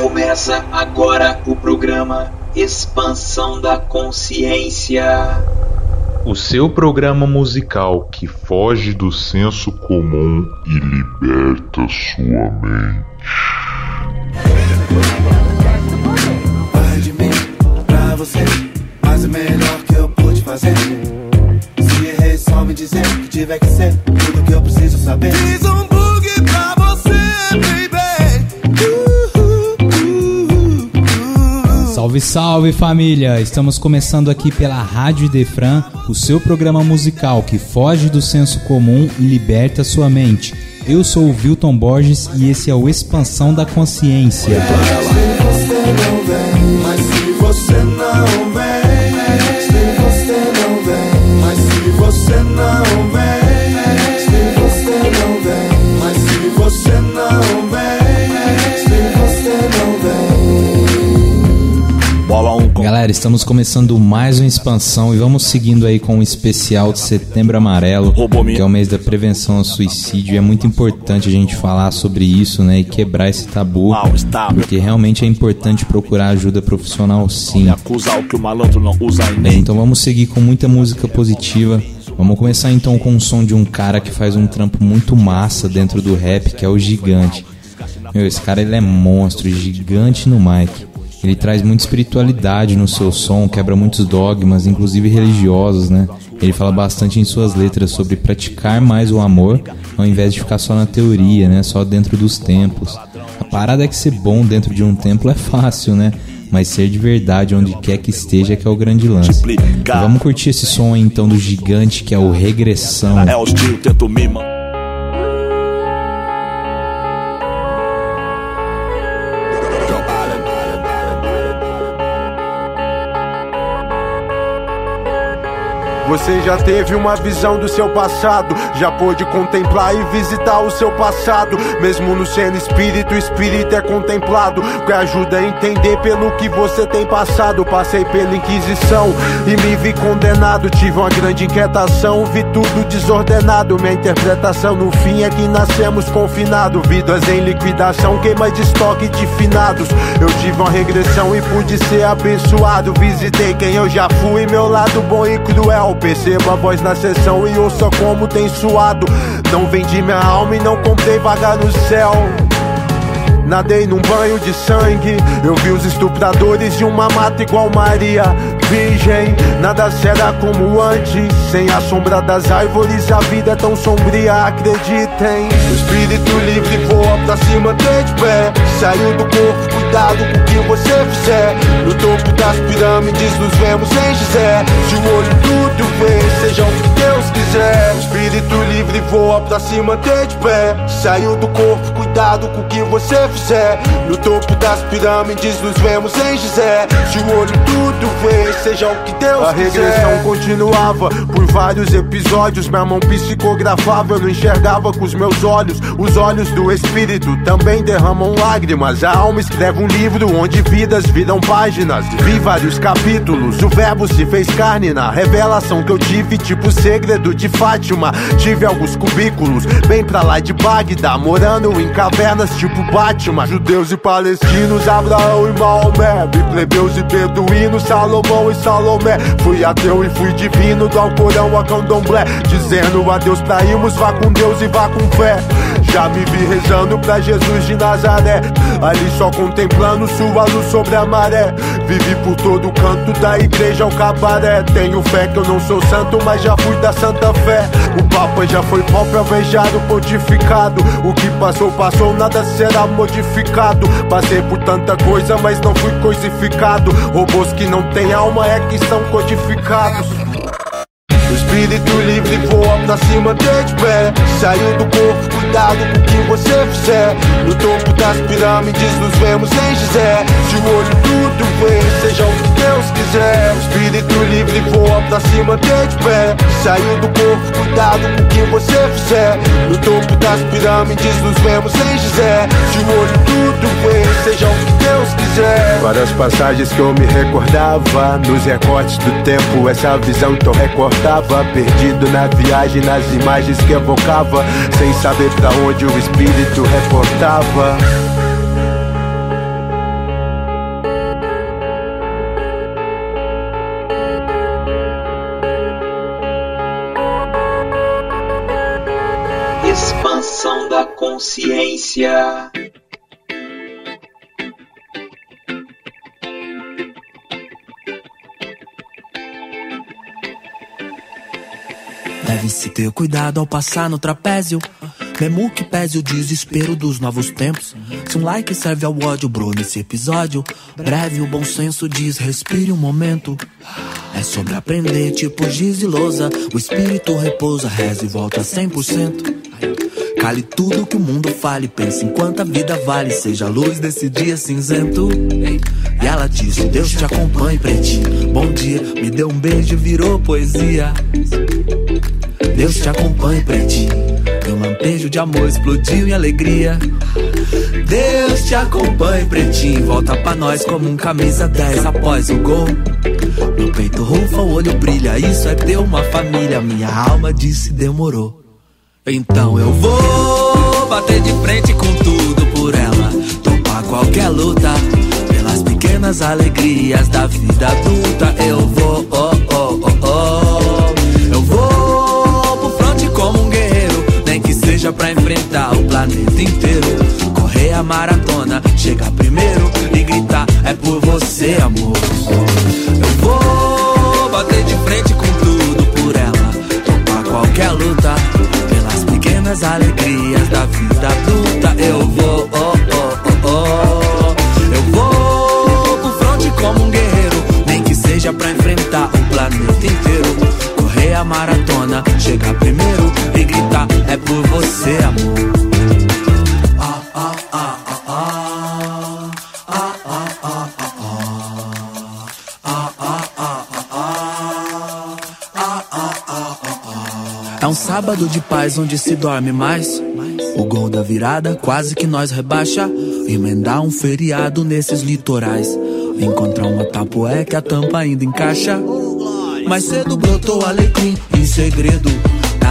Começa agora o programa Expansão da Consciência. O seu programa musical que foge do senso comum e liberta sua mente. Vai de mim pra você, mas o melhor que eu pude fazer. Se errei, só me dizer que tiver que ser tudo que eu preciso saber. Fiz um Salve, salve família! Estamos começando aqui pela Rádio Defran, o seu programa musical que foge do senso comum e liberta sua mente. Eu sou o Wilton Borges e esse é o Expansão da Consciência. Galera, estamos começando mais uma expansão e vamos seguindo aí com o especial de Setembro Amarelo, que é o mês da prevenção ao suicídio. E é muito importante a gente falar sobre isso, né, e quebrar esse tabu, porque realmente é importante procurar ajuda profissional sim. Bem, então vamos seguir com muita música positiva. Vamos começar então com o som de um cara que faz um trampo muito massa dentro do rap, que é o Gigante. Meu, esse cara ele é monstro, gigante no mic. Ele traz muita espiritualidade no seu som, quebra muitos dogmas, inclusive religiosos, né? Ele fala bastante em suas letras sobre praticar mais o amor, ao invés de ficar só na teoria, né? Só dentro dos templos. A parada é que ser bom dentro de um templo é fácil, né? Mas ser de verdade onde quer que esteja que é o grande lance. Vamos curtir esse som aí, então do gigante que é o Regressão. É hostil, tento me Você já teve uma visão do seu passado, já pôde contemplar e visitar o seu passado. Mesmo no sendo espírito, o espírito é contemplado, que ajuda a entender pelo que você tem passado. Passei pela Inquisição e me vi condenado. Tive uma grande inquietação, vi tudo desordenado. Minha interpretação no fim é que nascemos confinados. Vidas em liquidação, queima de estoque de finados. Eu tive uma regressão e pude ser abençoado. Visitei quem eu já fui, meu lado bom e cruel. Perceba a voz na sessão e ouça como tem suado. Não vendi minha alma e não comprei vaga no céu. Nadei num banho de sangue. Eu vi os estupradores de uma mata igual Maria. Virgem, nada será como antes. Sem a sombra das árvores, a vida é tão sombria. Acreditem. O espírito livre voa pra cima, tem de pé. Saiu do corpo, cuidado com o que você fizer. No topo das pirâmides, nos vemos em Gizé. Se o olho tudo vê, seja o que Deus quiser. O espírito livre voa pra cima, tem de pé. Saiu do corpo, cuidado com o que você fizer. No topo das pirâmides, nos vemos em Gizé. Se o olho tudo vê, seja o que Deus A quiser. regressão continuava por vários episódios. Minha mão psicografava, eu não enxergava com os meus olhos. Os olhos do espírito também derramam lágrimas. A alma escreve um livro onde vidas viram páginas. Vi vários capítulos, o verbo se fez carne na revelação que eu tive, tipo segredo de Fátima. Tive alguns cubículos, bem pra lá de Bagdá, morando em cavernas tipo Batman. Judeus e palestinos, Abraão e Maomé. Plebeus e beduínos, Salomão e Salomé. Fui ateu e fui divino, do Alcorão a Candomblé. Dizendo adeus pra irmos, vá com Deus e vá com fé. Já me vi rezando pra Jesus de Nazaré. Ali só contemplando sua luz sobre a maré. Vivi por todo canto da igreja ao cabaré. Tenho fé que eu não sou santo, mas já fui da santa fé. O Papa já foi próprio alvejado, pontificado. O que passou, passou, nada será modificado. Passei por tanta coisa, mas não fui coisificado. Robôs que não têm alma é que são codificados. O espírito livre voa pra cima, de pé. Saiu do corpo, cuidado com o que você fizer. No topo das pirâmides, nos vemos em Gizé. Se o olho tudo vê, seja o que Deus quiser. Espírito livre voa pra cima, tem de pé. Saiu do corpo, cuidado com o que você fizer. No topo das pirâmides, nos vemos em Gizé. Se o olho tudo vê, seja o que Deus quiser. Várias passagens que eu me recordava, nos recortes do tempo, essa visão então recordava. Perdido na viagem, nas imagens que evocava, sem saber da onde o espírito reportava. Expansão da consciência. Deve-se ter cuidado ao passar no trapézio. Mesmo que pese o desespero dos novos tempos. Se um like serve ao ódio, bro, nesse episódio. Breve, o bom senso diz: respire um momento. É sobre aprender, tipo giz e lousa. O espírito repousa, reza e volta 100%. Cale tudo que o mundo fale, pense enquanto a vida vale, seja a luz desse dia cinzento. E ela disse: Deus te acompanhe, pretinho. Bom dia, me deu um beijo, virou poesia. Deus te acompanhe, pretinho. Meu lampejo de amor explodiu em alegria. Deus te acompanhe, pretinho. Volta pra nós como um camisa 10 após o gol. Meu peito rufa, o olho brilha. Isso é ter uma família. Minha alma disse: demorou. Então eu vou bater de frente com tudo por ela. Topar qualquer luta. Pelas pequenas alegrias da vida adulta. Eu vou, oh, oh, oh, oh. Seja pra enfrentar o planeta inteiro. Correr a maratona, chegar primeiro e gritar: É por você, amor. Eu vou bater de frente com tudo por ela. Topar qualquer luta. Pelas pequenas alegrias da vida adulta. Eu vou, oh, oh, oh, oh. Eu vou pro fronte como um guerreiro. Nem que seja pra enfrentar o planeta inteiro. Correr a maratona, chegar primeiro e gritar: É por você, amor. Ah, ah, ah, ah, ah. Ah, ah, ah, ah, ah. Ah, ah, ah, ah, ah. É um sábado de paz onde se dorme mais. O gol da virada quase que nós rebaixa. Emendar um feriado nesses litorais. Encontrar uma tapoé que a tampa ainda encaixa. Mais cedo brotou alecrim em segredo.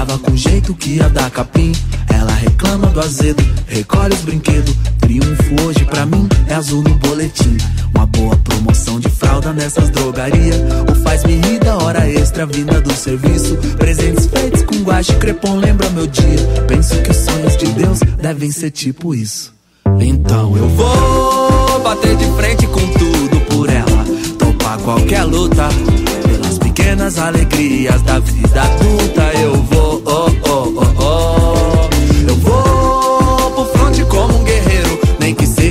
Tava com jeito que ia dar capim. Ela reclama do azedo, recolhe os brinquedos. Triunfo hoje pra mim é azul no boletim. Uma boa promoção de fralda nessas drogarias. O faz-me rir da hora extra vinda do serviço. Presentes feitos com guache crepom lembra meu dia. Penso que os sonhos de Deus devem ser tipo isso. Então eu vou bater de frente com tudo por ela. Topar qualquer luta. Pelas pequenas alegrias da vida adulta. Eu vou,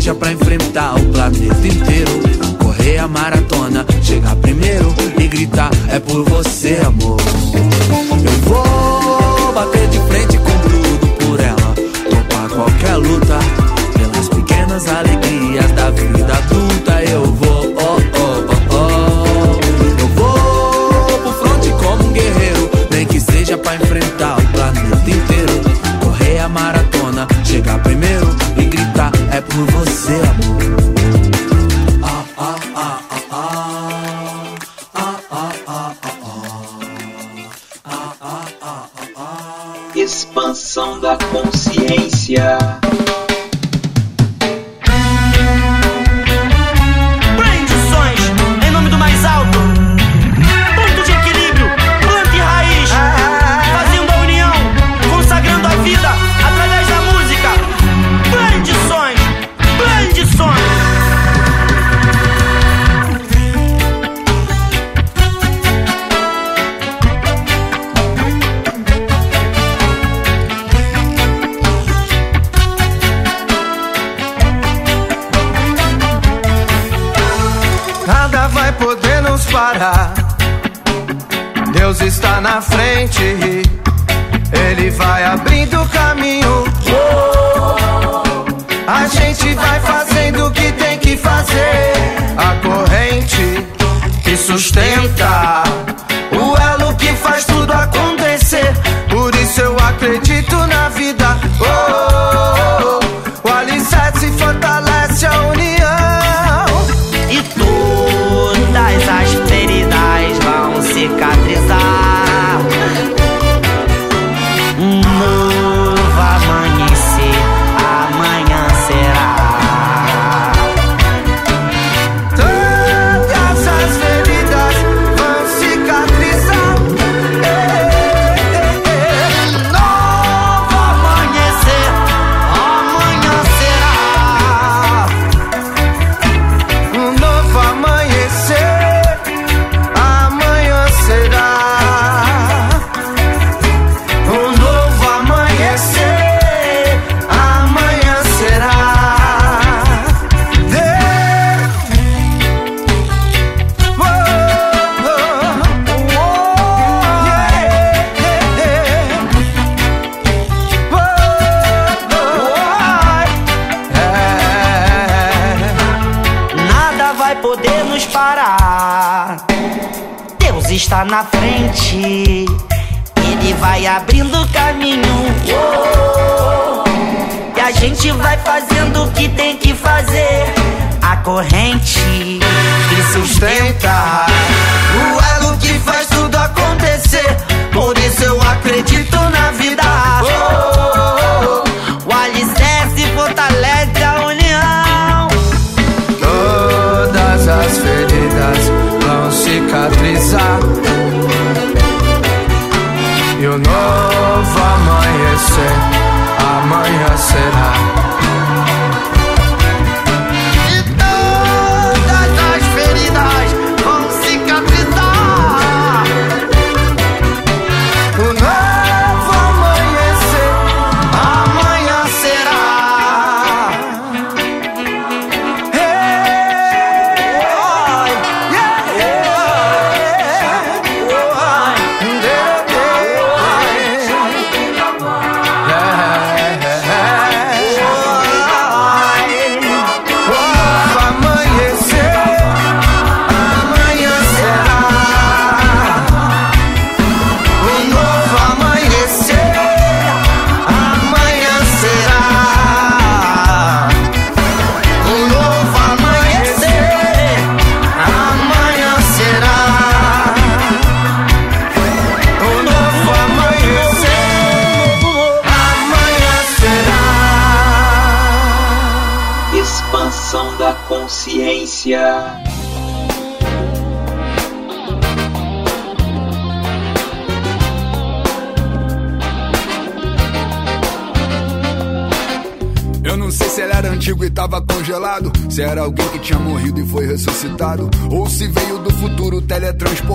Seja pra enfrentar o planeta inteiro. Correr a maratona, chegar primeiro e gritar: É por você, amor. Expansão e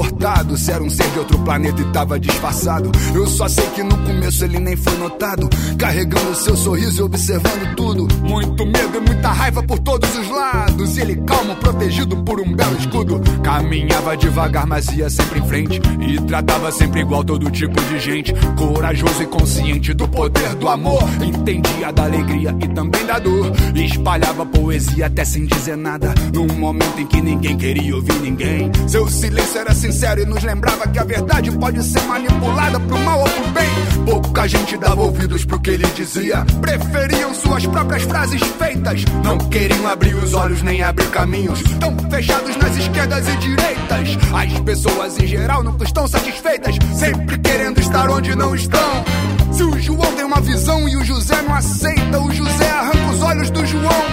teletransportado, se era um ser de outro planeta e tava disfarçado. Eu só sei que no começo ele nem foi notado, carregando seu sorriso e observando tudo. Muito medo e muita raiva por todos os lados, e ele calmo, protegido por um belo escudo. Caminhava devagar, mas ia sempre em frente, e tratava sempre igual todo tipo de gente. Corajoso e consciente do poder do amor, entendia da alegria e também da dor. Espalhava poesia até sem dizer nada, num momento em que ninguém queria ouvir ninguém. Seu silêncio era sincero e nos lembrava que a verdade pode ser manipulada pro mal ou pro bem. Pouca gente dava ouvidos pro que ele dizia, preferiam suas próprias frases feitas. Não queriam abrir os olhos nem abrir caminhos, tão fechados nas esquerdas e direitas. As pessoas em geral nunca estão satisfeitas, sempre querendo estar onde não estão. Se o João tem uma visão e o José não aceita, o José arranca os olhos do João.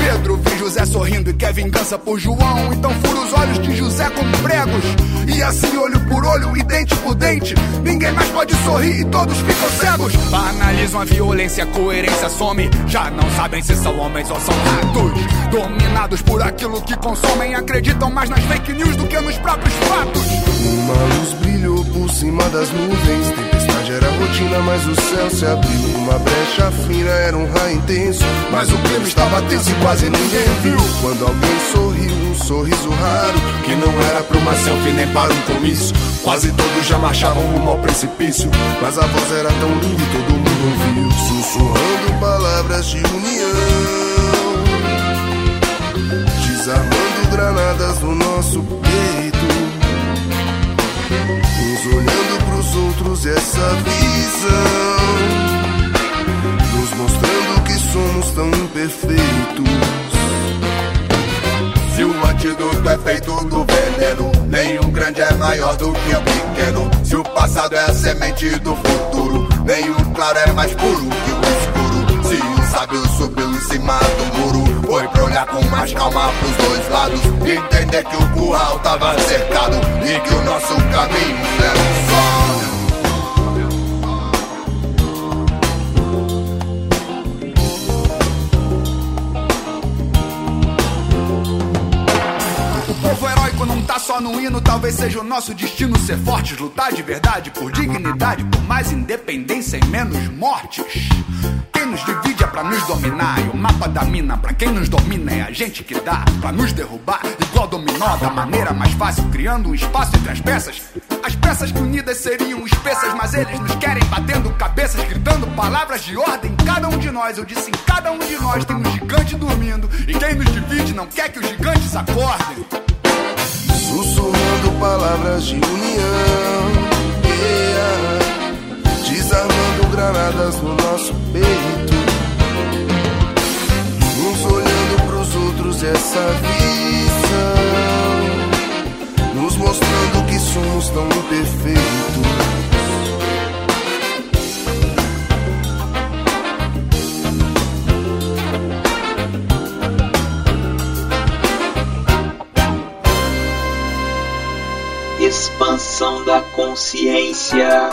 Pedro vê José sorrindo e quer vingança por João, então fura os olhos de José com pregos. E assim, olho por olho e dente por dente, ninguém mais pode sorrir e todos ficam cegos. Analisam a violência, a coerência some. Já não sabem se são homens ou são ratos. Dominados por aquilo que consomem, acreditam mais nas fake news do que nos próprios fatos. Uma luz brilhou por cima das nuvens Tempestade era rotina, mas o céu se abriu. Uma brecha fina era um raio intenso. Mas o clima estava tenso e quase ninguém viu. Quando alguém sorriu, um sorriso raro Que não era pra uma selfie nem para um comício Quase todos já marchavam rumo ao precipício. Mas a voz era tão linda e todo mundo ouviu. Sussurrando palavras de união. Desarmando granadas no nosso peito Uns olhando pros outros essa visão. Nos mostrando que somos tão imperfeitos Se o antídoto é feito do veneno, nenhum grande é maior do que o pequeno. Se o passado é a semente do futuro, nenhum claro é mais puro que o subiu em cima do muro, foi pra olhar com mais calma pros dois lados. Entender que o curral tava cercado e que o nosso caminho era um só. Não tá só no hino, talvez seja o nosso destino ser fortes, lutar de verdade por dignidade, por mais independência e menos mortes. Quem nos divide é pra nos dominar, e o mapa da mina pra quem nos domina é a gente que dá pra nos derrubar, igual dominó, da maneira mais fácil, criando um espaço entre as peças. As peças que unidas seriam espessas, mas eles nos querem batendo cabeças, gritando palavras de ordem. Cada um de nós, eu disse, em cada um de nós tem um gigante dormindo, e quem nos divide não quer que os gigantes acordem palavras de união. Yeah. Desarmando granadas no nosso peito. Uns olhando pros outros essa visão. Nos mostrando que somos tão imperfeitos. expansão da consciência.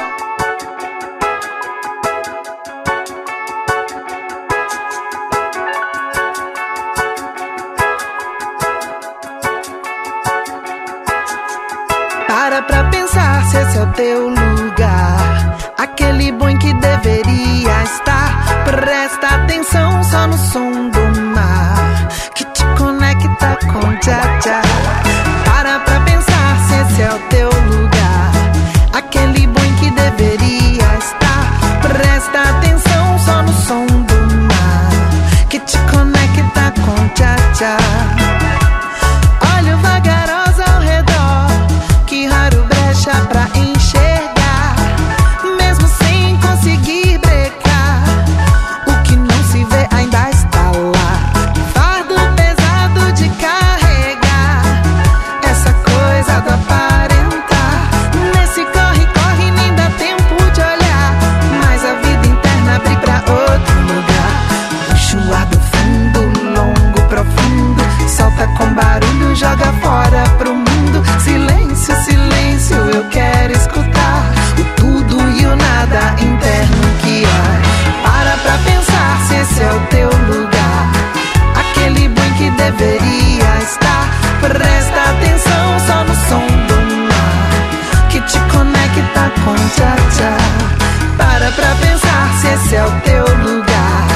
um Para pra pensar se esse é o teu lugar.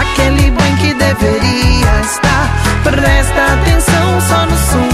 Aquele bem que deveria estar. Presta atenção só no som.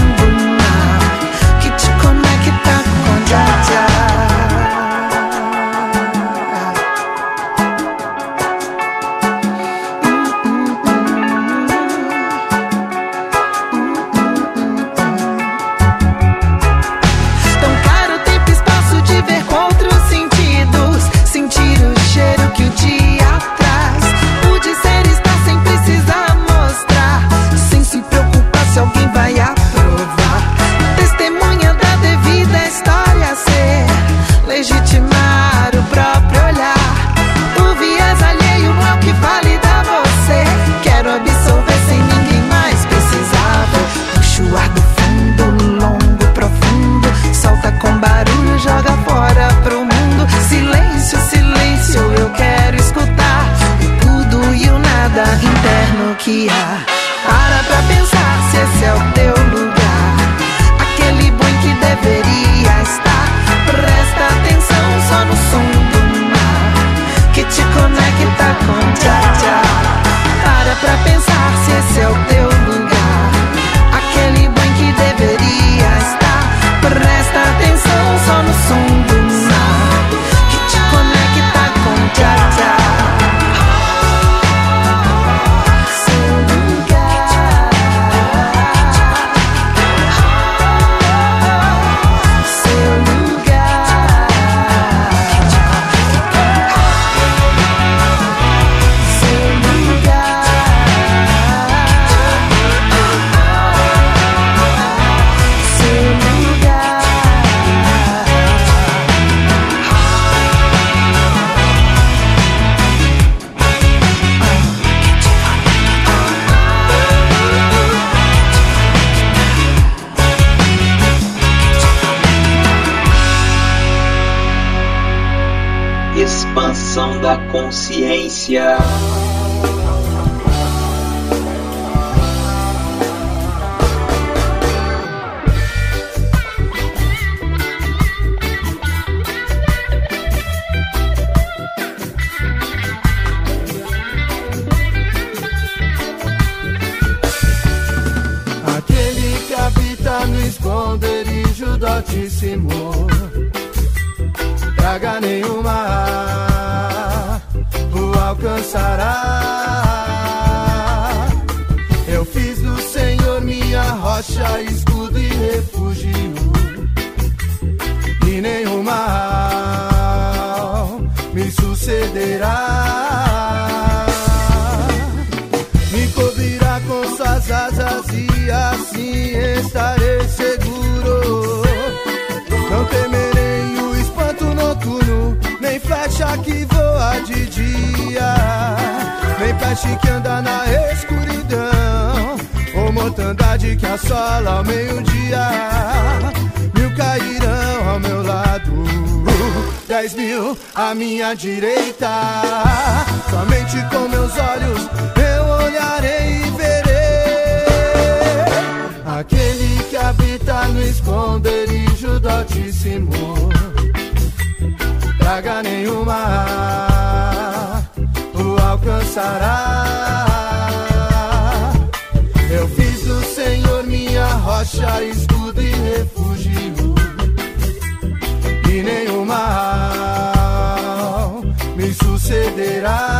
consciência. Peixe que anda na escuridão, ou mortandade que assola ao meio-dia. Mil cairão ao meu lado, dez mil à minha direita. Somente com meus olhos eu olharei e verei aquele que habita no esconderijo do Altíssimo. Praga nenhuma alcançará. Eu fiz do Senhor minha rocha, escudo e refúgio, e nenhum mal me sucederá.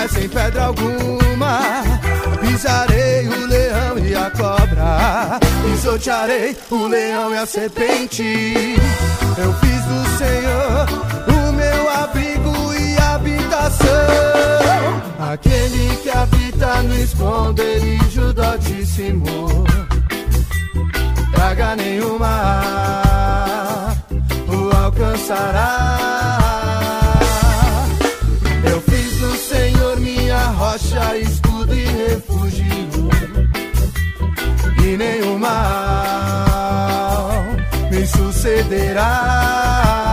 Não tropece em pedra alguma. Pisarei o leão e a cobra, pisotearei o leão e a serpente. Eu fiz do Senhor o meu abrigo e habitação. Aquele que habita no esconderijo do Altíssimo, praga nenhuma o alcançará. Rocha, escudo e refúgio, e nenhum mal me sucederá.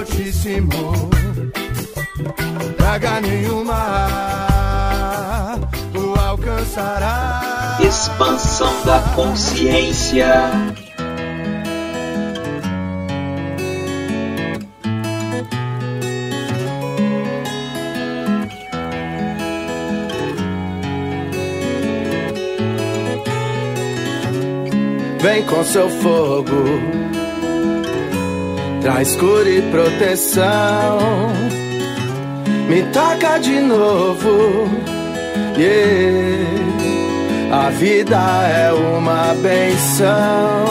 Altíssimo praga nenhuma o alcançará. Expansão da consciência. Vem com seu fogo, traz cura e proteção. Me toca de novo, yeah. A vida é uma benção.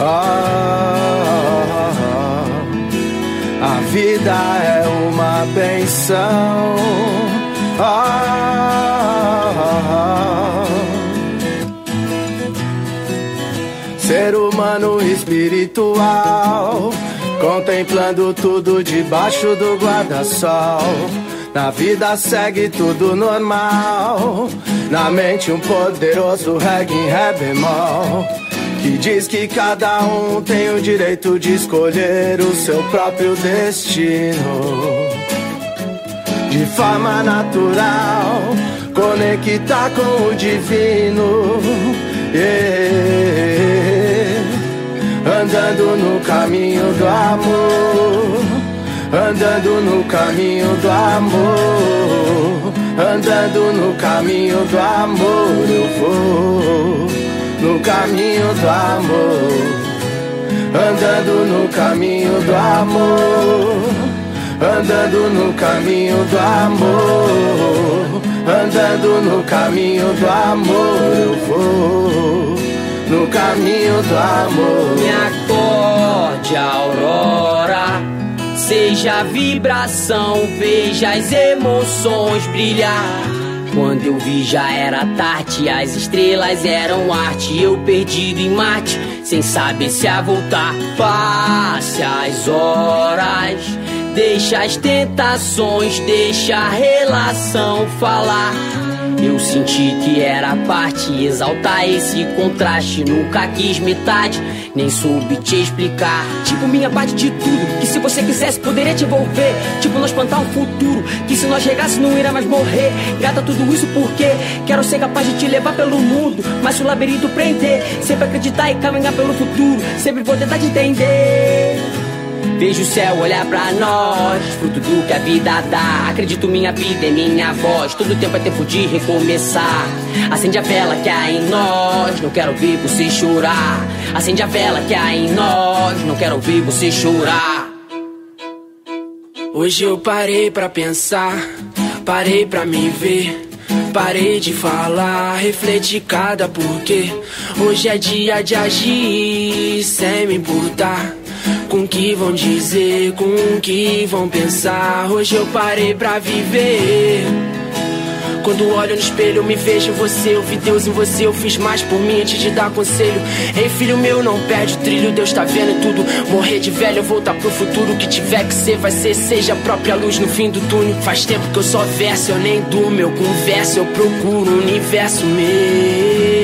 Ah, a vida é uma benção. Ah, ser humano espiritual, contemplando tudo debaixo do guarda-sol. Na vida segue tudo normal. Na mente um poderoso reggae em ré bemol. Que diz que cada um tem o direito de escolher o seu próprio destino. De forma natural, conectar com o divino. Yeah. Andando no caminho do amor. andando no caminho do amor, andando no caminho do amor, eu vou no caminho do amor, andando no caminho do amor, andando no caminho do amor, andando no caminho do amor, eu vou no caminho do amor. Me acorde, aurora. Seja a vibração, veja as emoções brilhar. Quando eu vi já era tarde, as estrelas eram arte. Eu perdido em Marte, sem saber se a voltar. Passe as horas, deixa as tentações, deixa a relação falar. Eu senti que era parte, exaltar esse contraste. Nunca quis metade, nem soube te explicar. Tipo, minha parte de tudo, que se você quisesse poderia te envolver. Tipo, nós plantar um futuro, que se nós chegasse não irá mais morrer. Gata, tudo isso porque quero ser capaz de te levar pelo mundo. Mas se o labirinto prender, sempre acreditar e caminhar pelo futuro. Sempre vou tentar te entender. Vejo o céu olhar pra nós, fruto do que a vida dá. Acredito minha vida é minha voz, todo tempo é tempo de recomeçar. Acende a vela que há em nós, não quero ver você chorar. Acende a vela que há em nós, não quero ver você chorar. Hoje eu parei pra pensar, parei pra me ver. Parei de falar, refleti cada porquê. Hoje é dia de agir sem me importar. Com o que vão dizer, com o que vão pensar. Hoje eu parei pra viver. Quando olho no espelho, me vejo em você. Eu vi Deus em você, eu fiz mais por mim antes de dar conselho. Ei, filho meu, não perde o trilho, Deus tá vendo tudo. Morrer de velho, voltar pro futuro. O que tiver que ser, vai ser. Seja a própria luz no fim do túnel. Faz tempo que eu só verso, eu nem durmo. Eu converso, eu procuro um universo meu.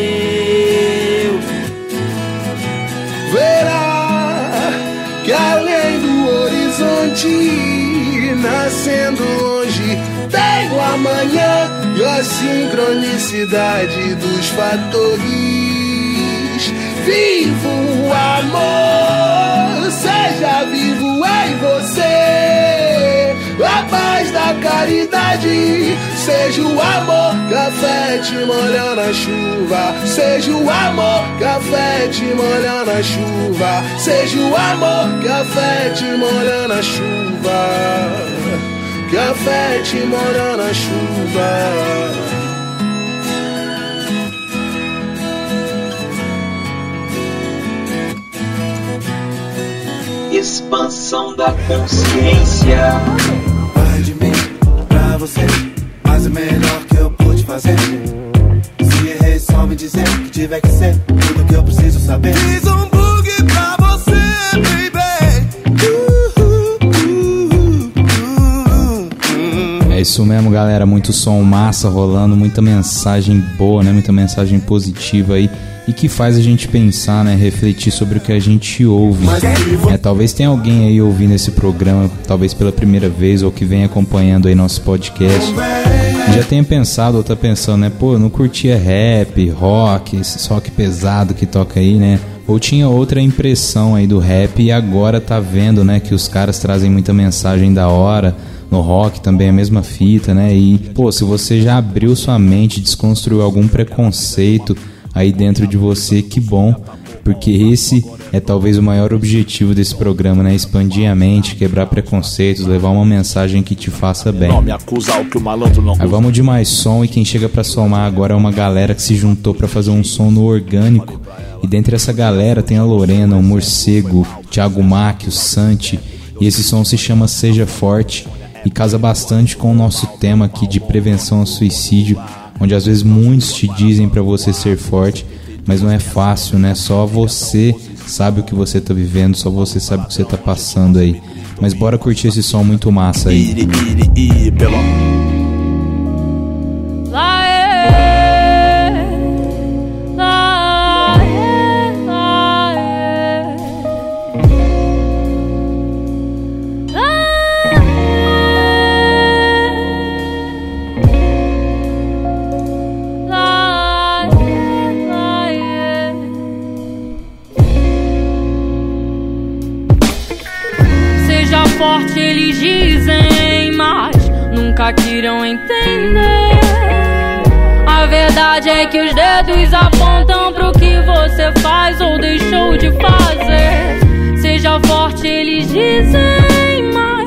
Horizonte, nascendo longe, tem o amanhã e a sincronicidade dos fatores. Vivo o amor, seja vivo em você. A paz da caridade, seja o amor que afete molhando a chuva. Seja o amor que afete molhando a chuva. Seja o amor que afete molhando a chuva. Que afete molhando a chuva. Expansão da consciência. Você, mas o melhor que eu pude fazer. Se errei, só me dizer que tiver que ser tudo que eu preciso saber. Fiz um bug pra você, baby. É isso mesmo, galera. Muito som massa rolando, muita mensagem boa, né? Muita mensagem positiva aí. E que faz a gente pensar, né? Refletir sobre o que a gente ouve. É, talvez tenha alguém aí ouvindo esse programa, talvez pela primeira vez, ou que vem acompanhando aí nosso podcast. Já tenha pensado ou tá pensando, né? Pô, eu não curtia rap, rock, esse rock pesado que toca aí, né? Ou tinha outra impressão aí do rap e agora tá vendo, né? Que os caras trazem muita mensagem da hora no rock também a mesma fita, né? E, pô, se você já abriu sua mente, desconstruiu algum preconceito aí dentro de você, que bom, porque esse é talvez o maior objetivo desse programa, né? Expandir a mente, quebrar preconceitos, levar uma mensagem que te faça bem. Aí vamos de mais som e quem chega pra somar agora é uma galera que se juntou pra fazer um som no orgânico. E dentre essa galera tem a Lorena, o Morcego, o Thiago Mac, o Santi. E esse som se chama Seja Forte e casa bastante com o nosso tema aqui de prevenção ao suicídio, onde às vezes muitos te dizem pra você ser forte, mas não é fácil, né? Só você sabe o que você tá vivendo, só você sabe o que você tá passando aí. Mas bora curtir esse som muito massa aí. Nunca queiram entender. A verdade é que os dedos apontam pro que você faz ou deixou de fazer. Seja forte, eles dizem, mas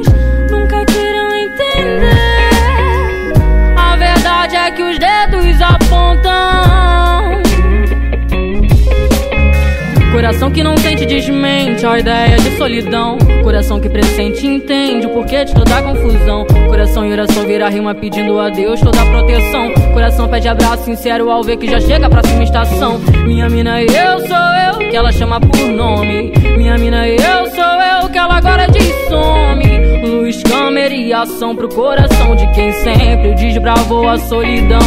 Coração que não sente desmente a ideia de solidão. Coração que pressente entende o porquê de toda confusão. Coração e oração vira rima pedindo a Deus toda a proteção. Coração pede abraço sincero ao ver que já chega a próxima estação. Minha mina e eu sou eu, que ela chama por nome. Minha mina e eu sou eu, que ela agora diz some. Luz, câmera e ação pro coração de quem sempre desbravou a solidão.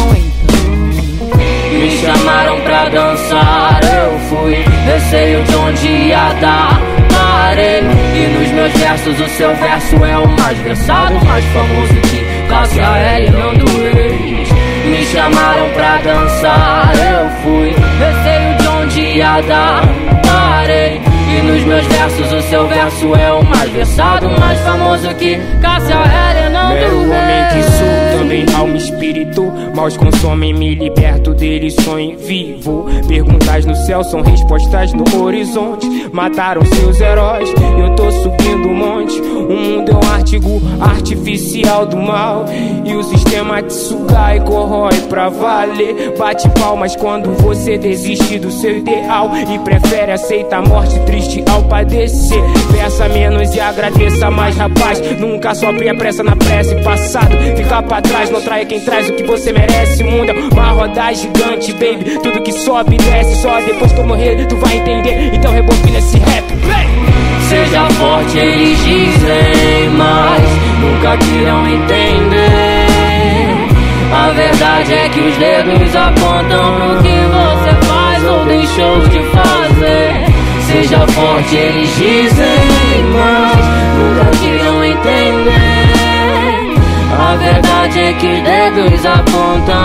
Me chamaram pra dançar, eu fui. Receio de onde ia dar. Parei. E nos meus versos, o seu verso é o mais versado, mais famoso que Cássia L. Nando Reis. Me chamaram pra dançar, eu fui. Receio de onde ia dar. Parei. E nos meus versos, o seu verso é o mais versado, mais famoso que Cássia L. Nando Meu homem que sou, também alma e espírito. Maus consomem, me liberto deles, sonho vivo. Perguntas no céu são respostas no horizonte. Mataram seus heróis, eu tô subindo o monte. O mundo é um artigo artificial do mal. E o sistema te suga e corrói pra valer. Bate palmas quando você desiste do seu ideal. E prefere aceitar a morte triste ao padecer. Peça menos e agradeça mais, rapaz. Nunca sofre a pressa na prece. Passado, fica pra trás, não trai quem traz o que você merece. O mundo é uma roda gigante, baby. Tudo que sobe e desce, só depois que eu morrer tu vai entender. Então rebobina esse rap! Seja forte, eles dizem, mas nunca queiram entender. A verdade é que os dedos apontam pro que você faz ou deixou de fazer. Seja forte, eles dizem, mas nunca queiram entender. A verdade é que os dedos apontam.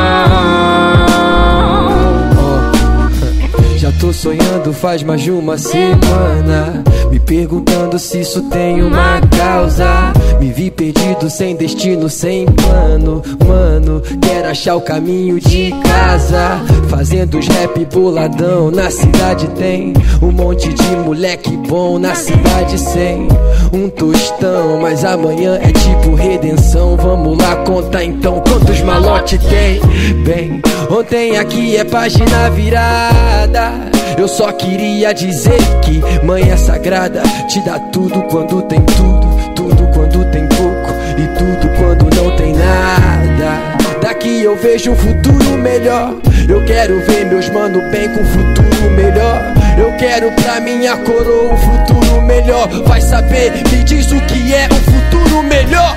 Tô sonhando faz mais de uma semana. Me perguntando se isso tem uma causa. Me vi perdido, sem destino, sem plano. Mano, quero achar o caminho de casa. Fazendo os rap boladão. Na cidade tem um monte de moleque bom. Na cidade sem um tostão. Mas amanhã é tipo redenção. Vamos lá, conta então quantos malote tem. Bem, ontem aqui é página virada. Eu só queria dizer que mãe é sagrada, te dá tudo quando tem tudo, tudo quando tem pouco e tudo quando não tem nada. Daqui eu vejo um futuro melhor. Eu quero ver meus mano bem com um futuro melhor. Eu quero pra minha coroa um futuro melhor. Vai saber, me diz o que é um futuro melhor.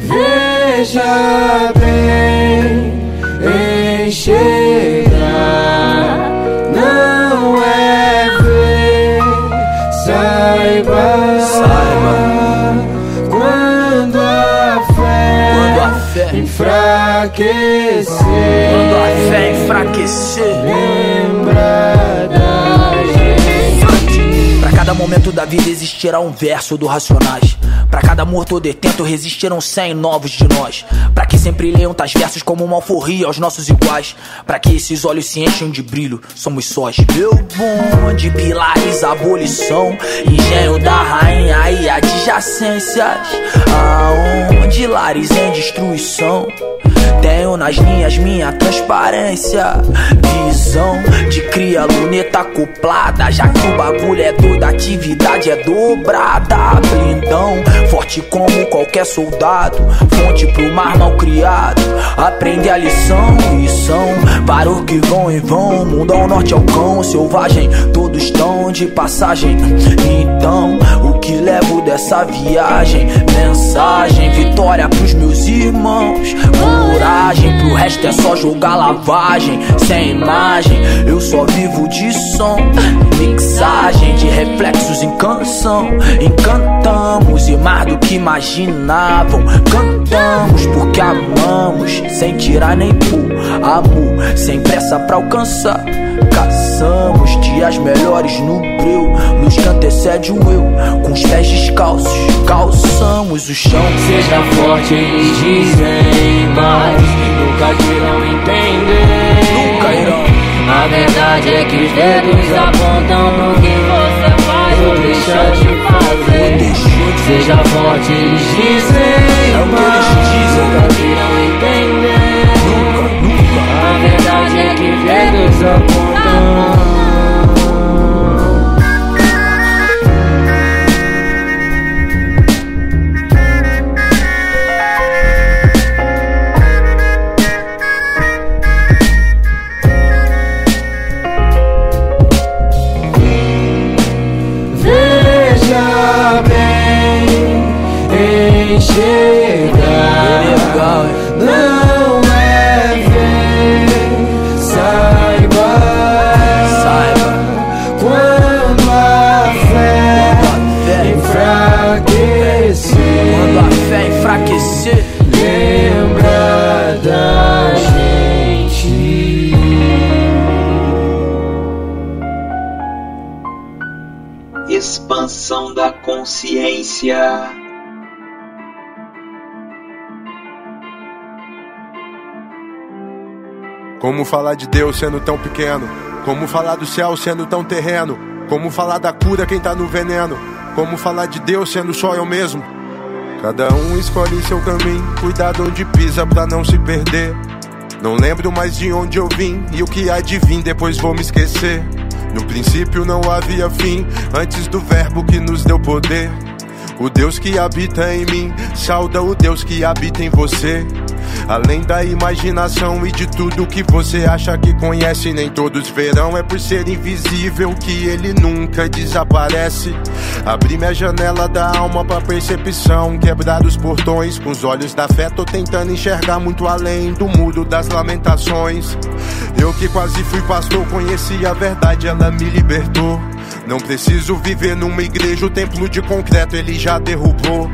Veja bem, enxergar enfraquecer, Quando a fé enfraquecer, lembra da gente. Pra cada momento da vida existirá um verso do Racionais. Pra cada morto ou detento resistirão cem novos de nós. Pra que sempre leiam tais versos como uma alforria aos nossos iguais. Pra que esses olhos se enchem de brilho, somos sós. Meu bonde, pilares, abolição. Engenho da rainha e adjacências. Aonde lares em destruição. Tenho nas linhas minha transparência. Visão de cria luneta acoplada. Já que o bagulho é doido, a atividade é dobrada. Blindão, forte como qualquer soldado. Fonte pro mar mal criado. Aprende a lição são para que vão e vão. Mundo ao norte ao cão, selvagem. Todos estão de passagem. Então, o que levo dessa viagem? Mensagem, vitória pros meus irmãos. Coragem, pro resto é só jogar lavagem. Sem imagem, eu só vivo de som. Mixagem de reflexos em canção. Encantamos e mais do que imaginavam. Cantamos porque amamos, sem tirar nem pôr. Amor, sem pressa pra alcançar. Caçamos e as melhores no breu. Luz que antecede o eu, com os pés descalços, calçamos o chão. Seja forte, eles dizem, mas nunca irão entender. Nunca irão. A verdade é que os dedos apontam pro que você faz ou deixa de fazer. Seja forte, eles dizem, É eles dizem, nunca irão entender. Nunca, nunca. A verdade é que os dedos apontam. Como falar de Deus sendo tão pequeno? Como falar do céu sendo tão terreno? Como falar da cura quem tá no veneno? Como falar de Deus sendo só eu mesmo? Cada um escolhe seu caminho, cuidado onde pisa pra não se perder. Não lembro mais de onde eu vim e o que há de vir, depois vou me esquecer. No princípio não havia fim, antes do verbo que nos deu poder. O Deus que habita em mim, sauda o Deus que habita em você. Além da imaginação e de tudo que você acha que conhece, nem todos verão. É por ser invisível que ele nunca desaparece. Abri minha janela da alma pra percepção, quebrar os portões. Com os olhos da fé, tô tentando enxergar muito além do muro das lamentações. Eu que quase fui pastor, conheci a verdade, ela me libertou. Não preciso viver numa igreja, o templo de concreto ele já derrubou.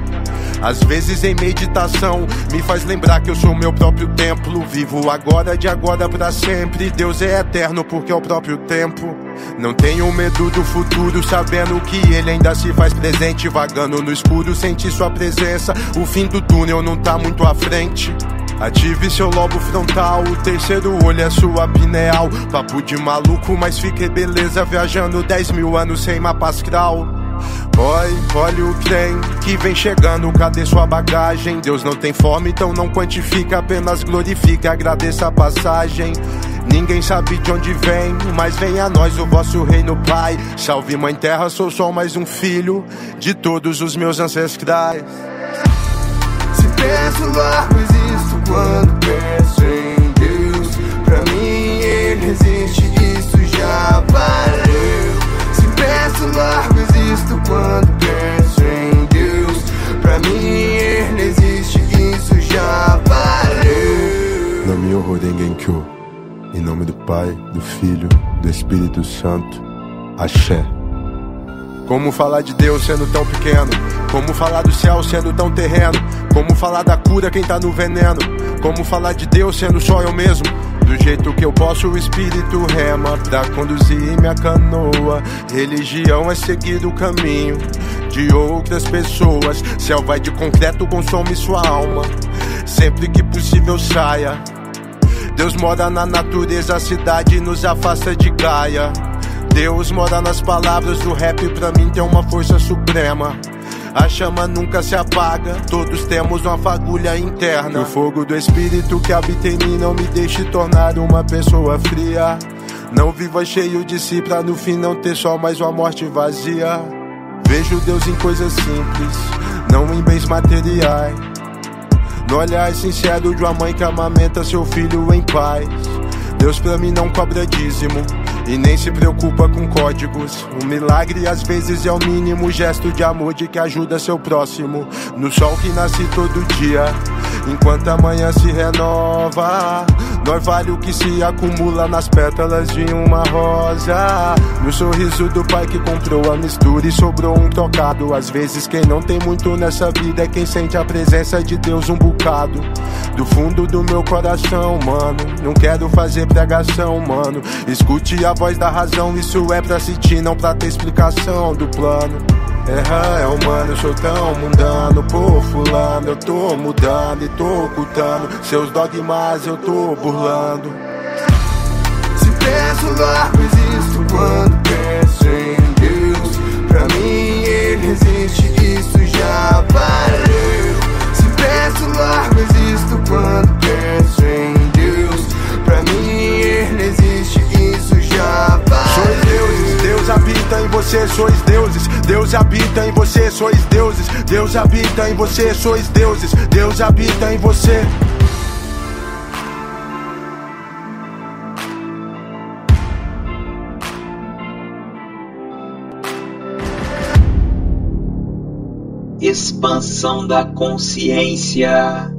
Às vezes em meditação me faz lembrar que eu sou meu próprio templo. Vivo agora, de agora pra sempre. Deus é eterno porque é o próprio tempo. Não tenho medo do futuro, sabendo que ele ainda se faz presente. Vagando no escuro, senti sua presença. O fim do túnel não tá muito à frente. Ative seu lobo frontal, o terceiro olho é sua pineal. Papo de maluco, mas fiquei beleza viajando 10 mil anos sem mapa astral. Oi, olha o trem que vem chegando, cadê sua bagagem? Deus não tem forma, então não quantifica, apenas glorifica, agradeça a passagem. Ninguém sabe de onde vem, mas vem a nós o vosso reino, Pai. Salve, Mãe Terra, sou só mais um filho de todos os meus ancestrais. Se penso largo, existo quando penso em Deus. Pra mim ele existe, isso já valeu. Se penso largo, existo quando penso em Deus. Pra mim ele existe, isso já valeu. Namyo Rengenkyo. Em nome do Pai, do Filho, do Espírito Santo. Axé. Como falar de Deus sendo tão pequeno? Como falar do céu sendo tão terreno? Como falar da cura quem tá no veneno? Como falar de Deus sendo só eu mesmo? Do jeito que eu posso, o espírito rema pra conduzir minha canoa. Religião é seguir o caminho de outras pessoas. Céu vai de concreto, consome sua alma. Sempre que possível saia. Deus mora na natureza, a cidade nos afasta de Gaia. Deus mora nas palavras do rap, pra mim tem uma força suprema. A chama nunca se apaga, todos temos uma fagulha interna. O fogo do espírito que habita em mim não me deixe tornar uma pessoa fria. Não viva cheio de si pra no fim não ter só mais uma morte vazia. Vejo Deus em coisas simples, não em bens materiais. No olhar sincero de uma mãe que amamenta seu filho em paz. Deus pra mim não cobra dízimo e nem se preocupa com códigos. Um milagre às vezes é o mínimo gesto de amor de que ajuda seu próximo. No sol que nasce todo dia, enquanto amanhã se renova. Nós vale o que se acumula nas pétalas de uma rosa. No sorriso do pai que comprou a mistura e sobrou um tocado. Às vezes, quem não tem muito nessa vida é quem sente a presença de Deus um bocado. Do fundo do meu coração, mano. Não quero fazer pregação, mano. Escute a voz da razão, isso é pra sentir, não pra ter explicação do plano. É, é humano, sou tão mundano. Por fulano eu tô mudando e tô ocultando Seus dogmas eu tô burlando. Se penso largo, existo quando penso em Deus Pra mim ele existe, isso já valeu. Se penso largo, existo quando penso em Deus habita em você, sois deuses. Deus habita em você, sois deuses. Deus habita em você, sois deuses. Deus habita em você. Expansão da consciência.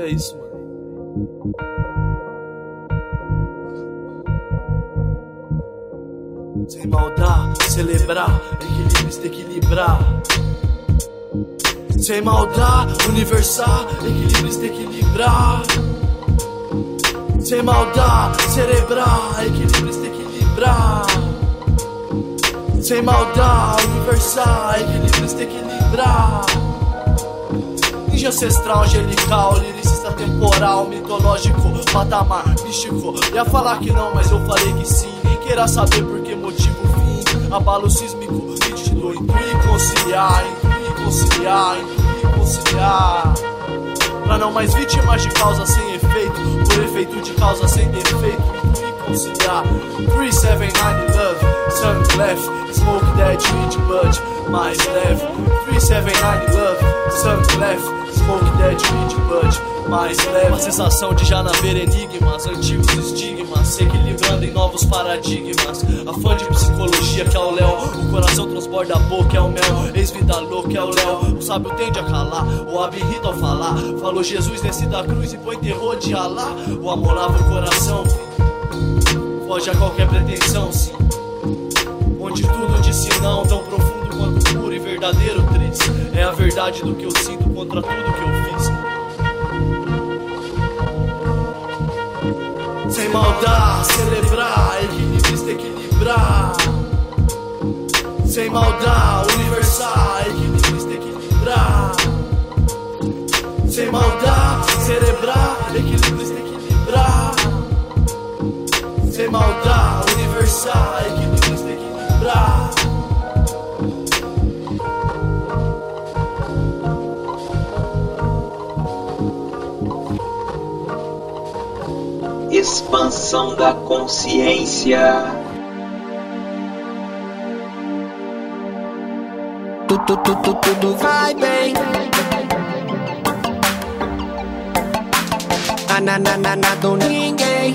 A isso, mano. Sem maldade, celebrar, equilíbrio equilibrar. Sem maldade, universal, equilíbrio se equilibrar. Sem maldade, cerebral, equilíbrio se equilibrar. Sem maldade, universal, equilíbrio se equilibrar. Ninja ancestral, angelical, liricista temporal, mitológico, patamar, místico. Ia falar que não, mas eu falei que sim. Nem queira saber por que motivo fim. Abalo sísmico, nítido, intuir, conciliar, intuir, conciliar, intuir, conciliar. Pra não mais vítimas de causa sem efeito, por efeito de causa sem defeito, intuir, conciliar. 379 love, sun left, smoke that weed bud, mais leve. 379 love, sun left, smoke that weed bud, mais leve. Uma sensação de já naver enigmas, antigos estigmas, se equilibrando em novos paradigmas. A fã de psicologia que é o Léo, o coração transborda a boca, é o mel, ex-vida louca é o Léo. O sábio tende a calar, o abirrita ao falar. Falou Jesus desce da cruz e põe terror de Alá. O amor lava o coração, foge a qualquer pretensão, sim. Onde tudo disse não, tão profundo quanto puro e verdadeiro, triste. A verdade do que eu sinto contra tudo que eu fiz. Sem maldade, celebrar, equilíbrio se equilibrar. Sem maldade, universal, equilíbrio se equilibrar. Sem maldade, cerebral, equilíbrio se equilibrar. Sem maldade, universal, equilíbrio se equilibrar. Expansão da consciência. Tudo, tudo, tudo vai bem. Ah, na, na, na, na, do ninguém.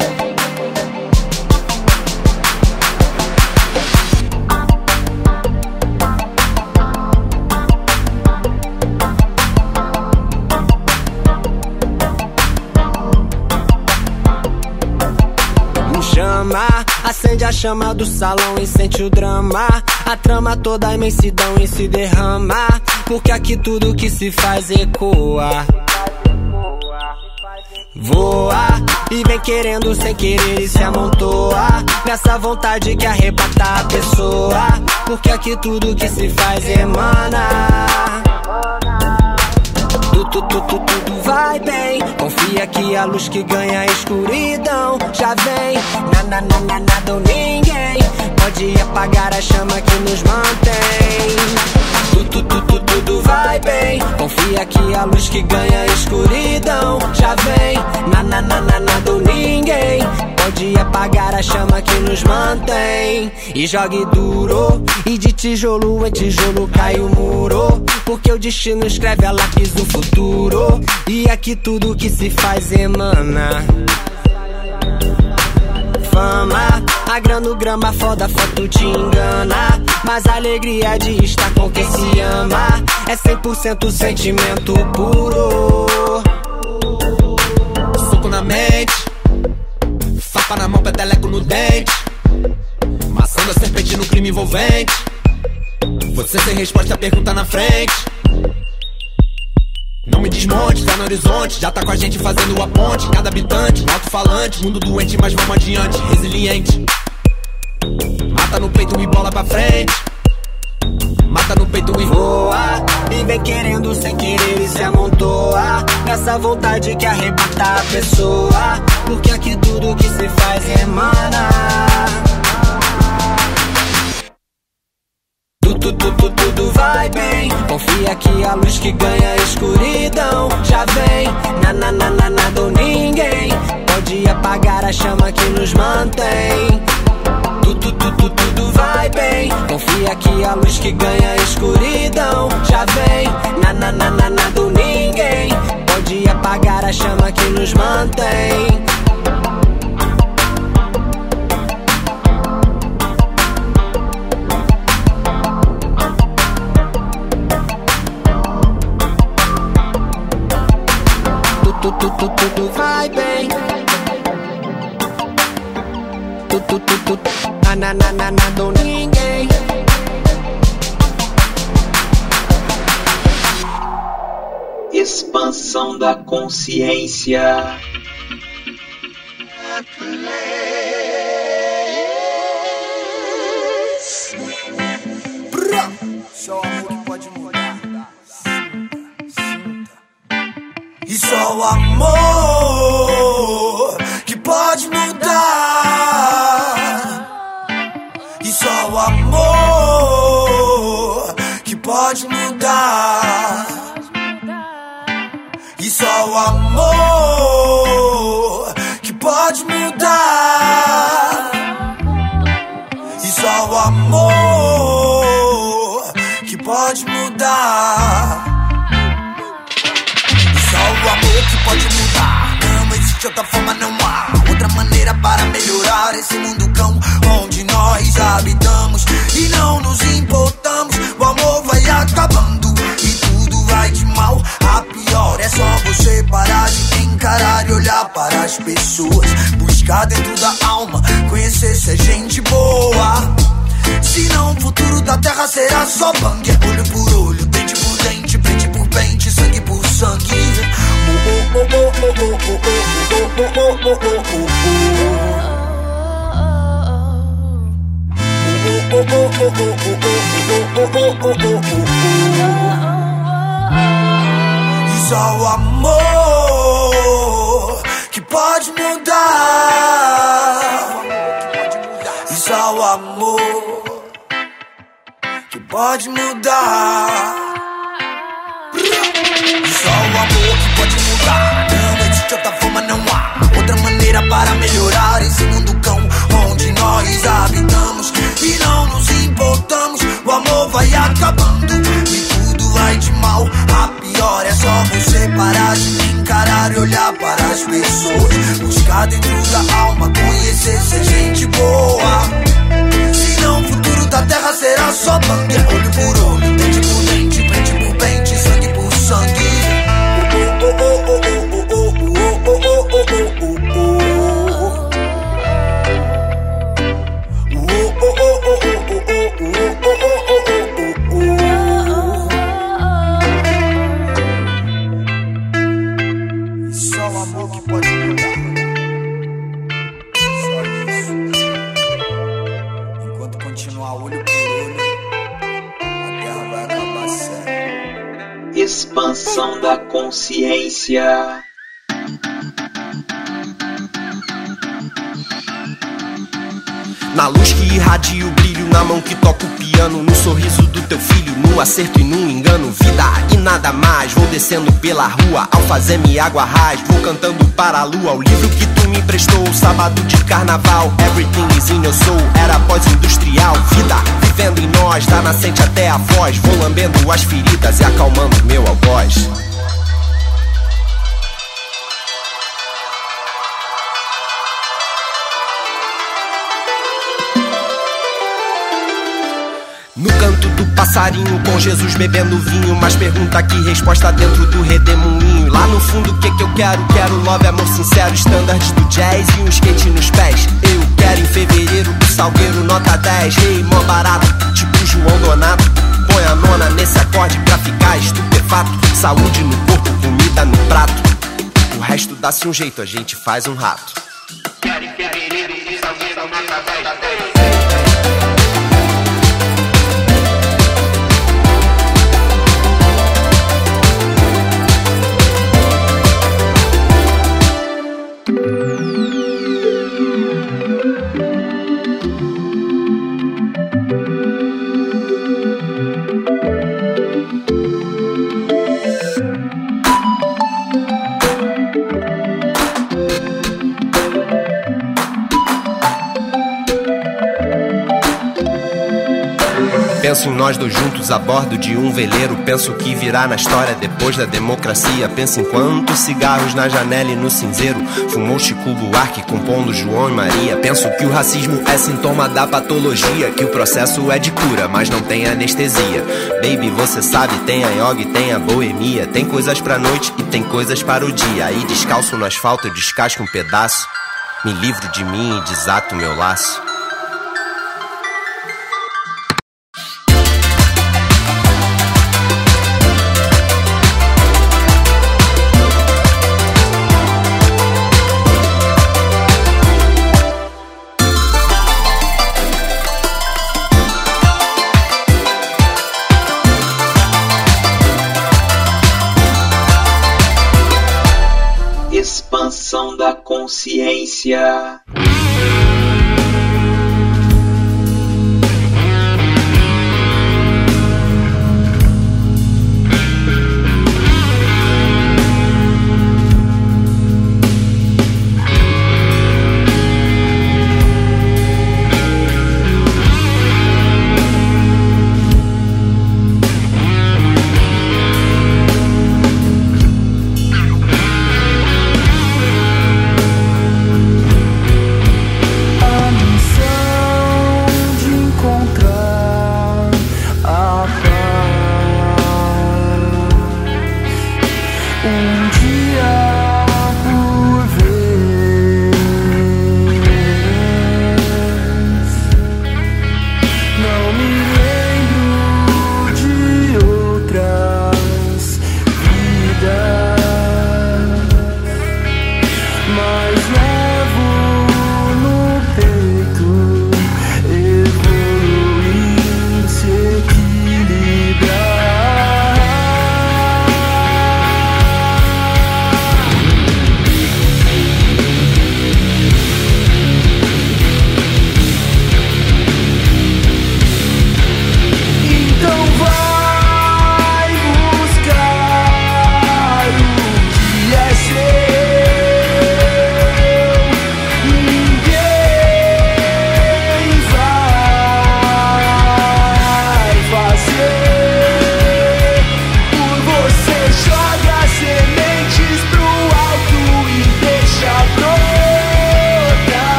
Acende a chama do salão e sente o drama. A trama toda a imensidão e se derrama. Porque aqui tudo que se faz ecoa. Voa e vem querendo sem querer e se amontoa Nessa vontade que arrebata a pessoa Porque aqui tudo que se faz emana tudo, tudo, tudo, tudo vai bem. Confia que a luz que ganha a escuridão Já vem, na, na, na, na, nada ou ninguém. Pode apagar a chama que nos mantém tudo, tudo, tudo vai bem. Confia que a luz que ganha a escuridão já vem. Na, na, na, na, nada ou ninguém pode apagar a chama que nos mantém. E jogue duro, e de tijolo em tijolo cai o muro. Porque o destino escreve a lápis do futuro. E aqui tudo que se faz emana. Fama, a grana, grama, foda, foto te engana. Mas a alegria de estar com quem se ama é 100% sentimento puro. Soco na mente, fapa na mão, peteleco no dente. Maçã da serpente no crime envolvente. Você sem resposta, pergunta na frente. Não me desmonte, tá no horizonte, já tá com a gente fazendo a ponte. Cada habitante, um alto-falante, mundo doente, mas vamos adiante, resiliente. Mata no peito e bola pra frente. Mata no peito e voa. E vem querendo sem querer e se amontoa. Nessa vontade que arrebata a pessoa. Porque aqui tudo que se faz emana. Tudo, tudo, tudo vai bem. Confia que a luz que ganha a chama que nos mantém. Tudo, tudo, tudo vai bem. Confia que a luz que ganha a escuridão já vem. Na, na, na, na, nada ou ninguém pode apagar a chama que nos mantém. Consciência. Só o amor que pode mudar. E só o amor que pode mudar. Existe outra forma, não há outra maneira para melhorar esse mundo cão onde nós habitamos e não nos importamos. O amor vai acabando e tudo vai de mal a pior. É só você parar de encarar e olhar para as pessoas. Buscar dentro da alma, conhecer se é gente boa. Senão o futuro da terra será só bang. Olho por olho, dente por dente, pente por pente, sangue por sangue. Oh, oh, oh, oh, oh, oh, oh, E só o amor que pode mudar. E só o amor que pode mudar. E só o amor que pode mudar. Não existe outra forma, não há outra maneira para melhorar esse mundo cão nós habitamos e não nos importamos. O amor vai acabando e tudo vai de mal a pior. É só você parar de encarar e olhar para as pessoas. Buscar dentro da alma, conhecer ser gente boa. Senão o futuro da terra será só bang. Olho por olho, dente por dente, pente por pente, sangue por sangue. Consciência. Na luz que irradia o brilho, na mão que toca o piano, no sorriso do teu filho, no acerto e no engano. Vida e nada mais, vou descendo pela rua, ao fazer me água raiz, vou cantando para a lua. O livro que tu me emprestou, sábado de carnaval, everything is in your soul, era pós-industrial. Vida vivendo em nós, da nascente até a voz, vou lambendo as feridas e acalmando meu algoz. Passarinho, com Jesus bebendo vinho. Mas pergunta que resposta dentro do redemoinho. Lá no fundo, o que que eu quero? Quero love, amor sincero, standards do jazz e um skate nos pés. Eu quero em fevereiro do Salgueiro, nota 10. Rei, mó barato, tipo João Donato. Põe a nona nesse acorde pra ficar estupefato. Saúde no corpo, comida no prato. O resto dá-se um jeito, a gente faz um rato. Quero em fevereiro do Salgueiro, nota 10. Em nós dois juntos a bordo de um veleiro. Penso que virá na história depois da democracia. Penso em quantos cigarros na janela e no cinzeiro. Fumou Chico Buarque compondo João e Maria. Penso que o racismo é sintoma da patologia. Que o processo é de cura, mas não tem anestesia. Baby, você sabe, tem a yoga e tem a boemia. Tem coisas pra noite e tem coisas para o dia. Aí descalço no asfalto, eu descasco um pedaço. Me livro de mim e desato meu laço.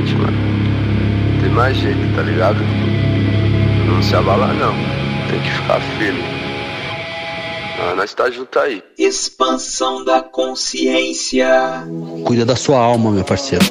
Frente, mano. Tem mais jeito, tá ligado? Não se abala não. Tem que ficar firme. Ah, nós tá junto aí. Expansão da consciência. Cuida da sua alma, meu parceiro.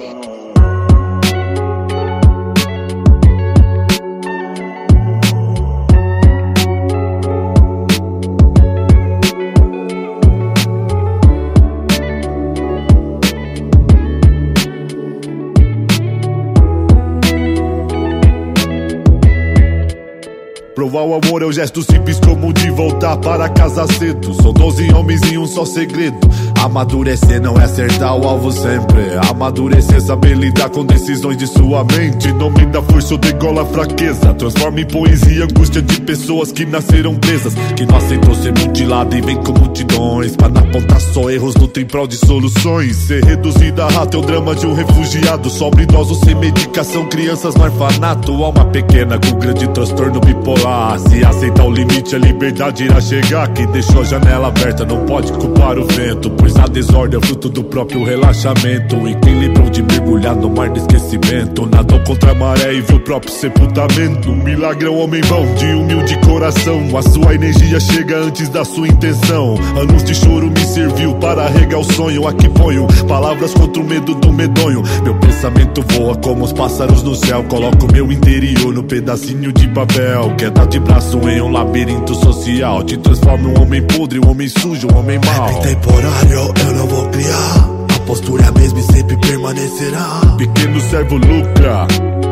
Provar o amor é o gesto simples como de voltar para casa cedo. São 12 homens em um só segredo. Amadurecer não é acertar o alvo sempre. Amadurecer saber lidar com decisões de sua mente. Nome da força ou degola a fraqueza. Transforma em poesia angústia de pessoas que nasceram presas. Que não aceitou ser mutilado e vem com multidões. Pra não apontar só erros, luta em prol de soluções. Ser reduzido a rato é o drama de um refugiado. Sobre idosos sem medicação, crianças no orfanato. Alma pequena com grande transtorno bipolar. Se aceitar o limite, a liberdade irá chegar. Quem deixou a janela aberta não pode culpar o vento. Pois a desordem é fruto do próprio relaxamento. E quem lembrou de mergulhar no mar do esquecimento? Nadou contra a maré e viu o próprio sepultamento. Milagre é um homem bom, de humilde coração. A sua energia chega antes da sua intenção. Anos de choro me serviu para regar o sonho. Aqui ponho palavras contra o medo do medonho. Meu pensamento voa como os pássaros no céu. Coloco meu interior no pedacinho de papel. Queda de braço em um labirinto social. Te transforma um homem podre, um homem sujo, um homem mau. Rap temporário eu não vou criar. A postura é a mesma e sempre permanecerá. Pequeno servo lucra.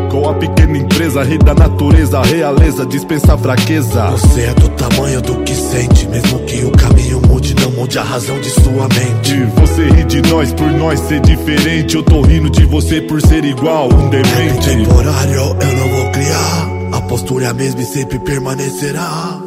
Com a pequena empresa, rei da natureza, realeza, dispensa a fraqueza. Você é do tamanho do que sente, mesmo que o caminho mude, não mude a razão de sua mente. Você ri de nós por nós ser diferente. Eu tô rindo de você por ser igual, um Rap demente. temporário eu não vou criar. A postura é a mesma e sempre permanecerá.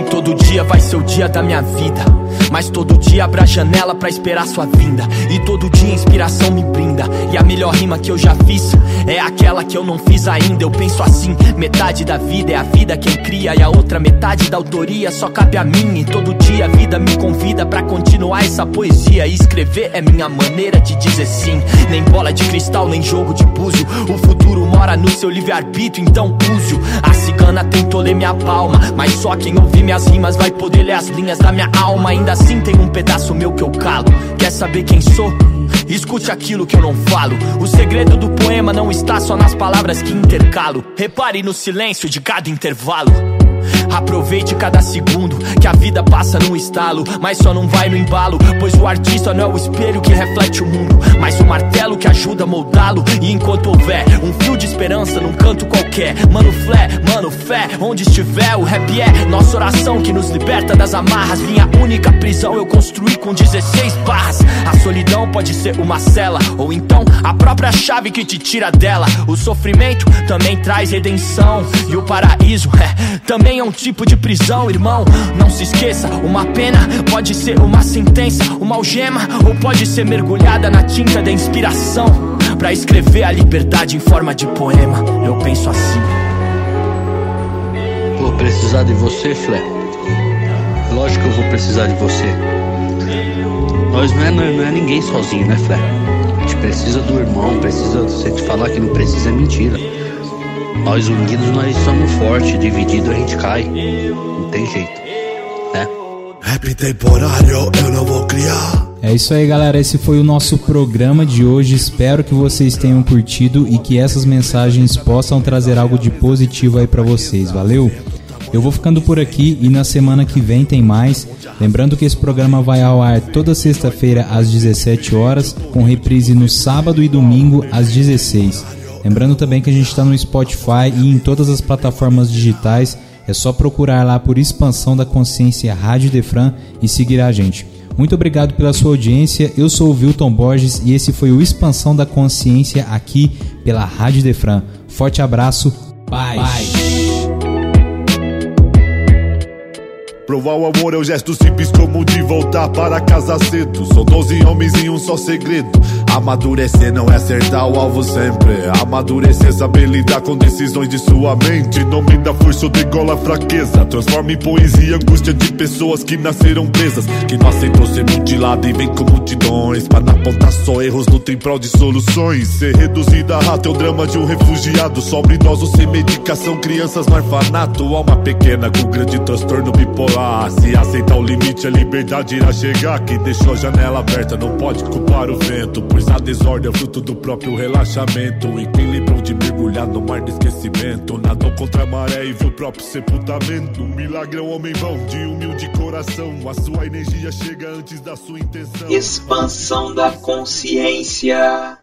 Nem todo dia vai ser o dia da minha vida. Mas todo dia abra a janela pra esperar sua vinda. E todo dia a inspiração me brinda. E a melhor rima que eu já fiz é aquela que eu não fiz ainda. Eu penso assim: metade da vida é a vida quem cria. E a outra metade da autoria só cabe a mim. E todo dia a vida me convida pra continuar essa poesia. E escrever é minha maneira de dizer sim. Nem bola de cristal, nem jogo de búzio. O futuro mora no seu livre-arbítrio, então use-o. A cigana tentou ler minha palma. Mas só quem ouvir minhas rimas vai poder ler as linhas da minha alma. Ainda assim tem um pedaço meu que eu calo. Quer saber quem sou? Escute aquilo que eu não falo. O segredo do poema não está só nas palavras que intercalo. Repare no silêncio de cada intervalo. Aproveite cada segundo que a vida passa num estalo, mas só não vai no embalo, pois o artista não é o espelho que reflete o mundo, mas o martelo que ajuda a moldá-lo. E enquanto houver um fio de esperança num canto qualquer, mano flé, mano fé, onde estiver o rap é nossa oração que nos liberta das amarras. Minha única prisão eu construí com 16 barras. A solidão pode ser uma cela, ou então a própria chave que te tira dela. O sofrimento também traz redenção, e o paraíso é também é um tipo de prisão, irmão. Não se esqueça, uma pena pode ser uma sentença, uma algema, ou pode ser mergulhada na tinta da inspiração. Pra escrever a liberdade em forma de poema, eu penso assim. Vou precisar de você, Flé. Lógico que eu vou precisar de você. Nós não é, não é, é ninguém sozinho, né, Flé? A gente precisa do irmão, precisa. Se te falar que não precisa é mentira. Nós unidos nós somos fortes, dividido a gente cai. Não tem jeito, né? Rap temporário eu não vou criar. É isso aí, galera. Esse foi o nosso programa de hoje. Espero que vocês tenham curtido e que essas mensagens possam trazer algo de positivo aí pra vocês. Valeu? Eu vou ficando por aqui e na semana que vem tem mais. Lembrando que esse programa vai ao ar toda sexta-feira às 17 horas, com reprise no sábado e domingo às 16. Lembrando também que a gente está no Spotify e em todas as plataformas digitais. É só procurar lá por Expansão da Consciência Rádio Defran e seguir a gente. Muito obrigado pela sua audiência. Eu sou o Wilton Borges e esse foi o Expansão da Consciência aqui pela Rádio Defran. Forte abraço. Bye. Provar o amor é o gesto simples como de voltar para casa cedo. São 12 homens em um só segredo. Amadurecer não é acertar o alvo sempre. Amadurecer saber lidar com decisões de sua mente. Não me dá força ou degola a fraqueza. Transforma em poesia angústia de pessoas que nasceram presas. Que não aceitou ser mutilado e vem com multidões. Pra não apontar só erros, luta em prol de soluções. Ser reduzida a rato é o drama de um refugiado. Sobre idosos sem medicação, crianças no orfanato. Alma pequena com grande transtorno bipolar. Se aceitar o limite, a liberdade irá chegar. Que deixou a janela aberta, não pode culpar o vento. Pois a desordem é fruto do próprio relaxamento. O equilíbrio de mergulhar no mar do esquecimento. Nadou contra a maré e viu o próprio sepultamento. O milagre um homem bom, de humilde coração. A sua energia chega antes da sua intenção. Expansão da consciência.